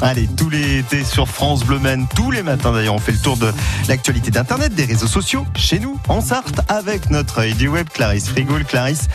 Allez, tous les étés sur France Bleu Maine, tous les matins d'ailleurs, on fait le tour de l'actualité d'Internet, des réseaux sociaux, chez nous, en Sarthe, avec notre œil du web, Clarisse Frigoul. Clarisse,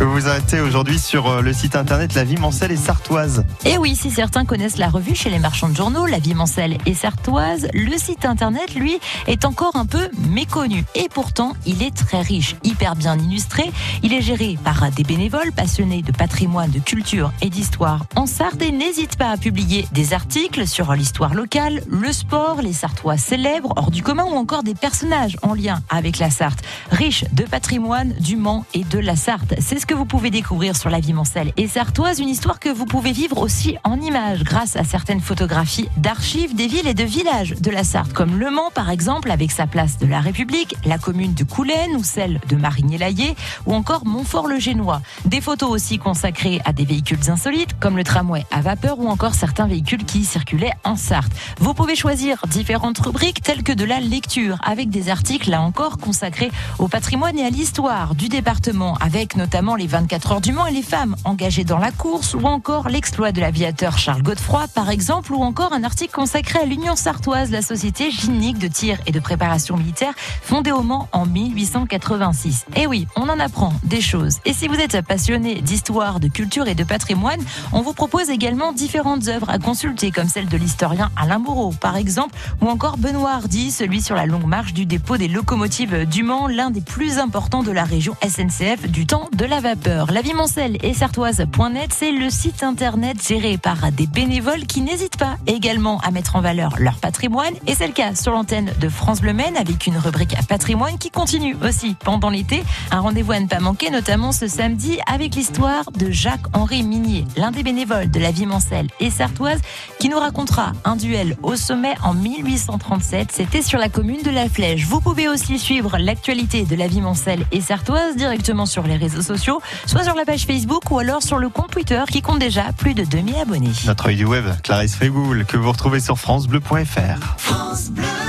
vous vous arrêtez aujourd'hui sur euh, le site Internet La Vie Mancelle et Sartoise. Et oui, si certains connaissent la revue chez les marchands de journaux, La Vie Mancelle et Sartoise, le site Internet, lui, est encore un peu méconnu. Et pourtant, il est très riche, hyper bien illustré. Il est géré par des bénévoles passionnés de patrimoine, de culture et d'histoire en Sarthe et n'hésite pas à publier des articles sur l'histoire locale, le sport, les Sartois célèbres, hors du commun ou encore des personnages en lien avec la Sarthe, riche de patrimoine du Mans et de la Sarthe. C'est ce que vous pouvez découvrir sur la vie mancelle et sartoise, une histoire que vous pouvez vivre aussi en images grâce à certaines photographies d'archives des villes et de villages de la Sarthe, comme Le Mans par exemple avec sa place de la République, la commune de Coulaine ou celle de Marigny-Laillé ou encore Montfort-le-Génois. Des photos aussi consacrées à des véhicules insolites comme le tramway à vapeur ou encore certains véhicules qui circulait en Sarthe. Vous pouvez choisir différentes rubriques telles que de la lecture avec des articles là encore consacrés au patrimoine et à l'histoire du département avec notamment les 24 heures du Mans et les femmes engagées dans la course ou encore l'exploit de l'aviateur Charles Godefroy par exemple ou encore un article consacré à l'Union sartoise, la société gynique de tir et de préparation militaire fondée au Mans en 1886. Et oui, on en apprend des choses. Et si vous êtes passionné d'histoire, de culture et de patrimoine, on vous propose également différentes œuvres à consulter comme celle de l'historien Alain Bourreau, par exemple, ou encore Benoît Hardy, celui sur la longue marche du dépôt des locomotives du Mans, l'un des plus importants de la région SNCF du temps de la vapeur. La vie Mancelle et Sartoise.net, c'est le site internet géré par des bénévoles qui n'hésitent pas également à mettre en valeur leur patrimoine. Et c'est le cas sur l'antenne de France Bleu Maine avec une rubrique à patrimoine qui continue aussi pendant l'été. Un rendez-vous à ne pas manquer, notamment ce samedi avec l'histoire de Jacques-Henri Minier, l'un des bénévoles de la vie Mancelle et Sartoise qui nous racontera un duel au sommet en 1837. C'était sur la commune de La Flèche. Vous pouvez aussi suivre l'actualité de la vie Mancelle et Sartoise directement sur les réseaux sociaux, soit sur la page Facebook ou alors sur le compte Twitter qui compte déjà plus de 2000 abonnés. Notre œil du web, Clarisse Frégoul, que vous retrouvez sur FranceBleu.fr. France Bleu.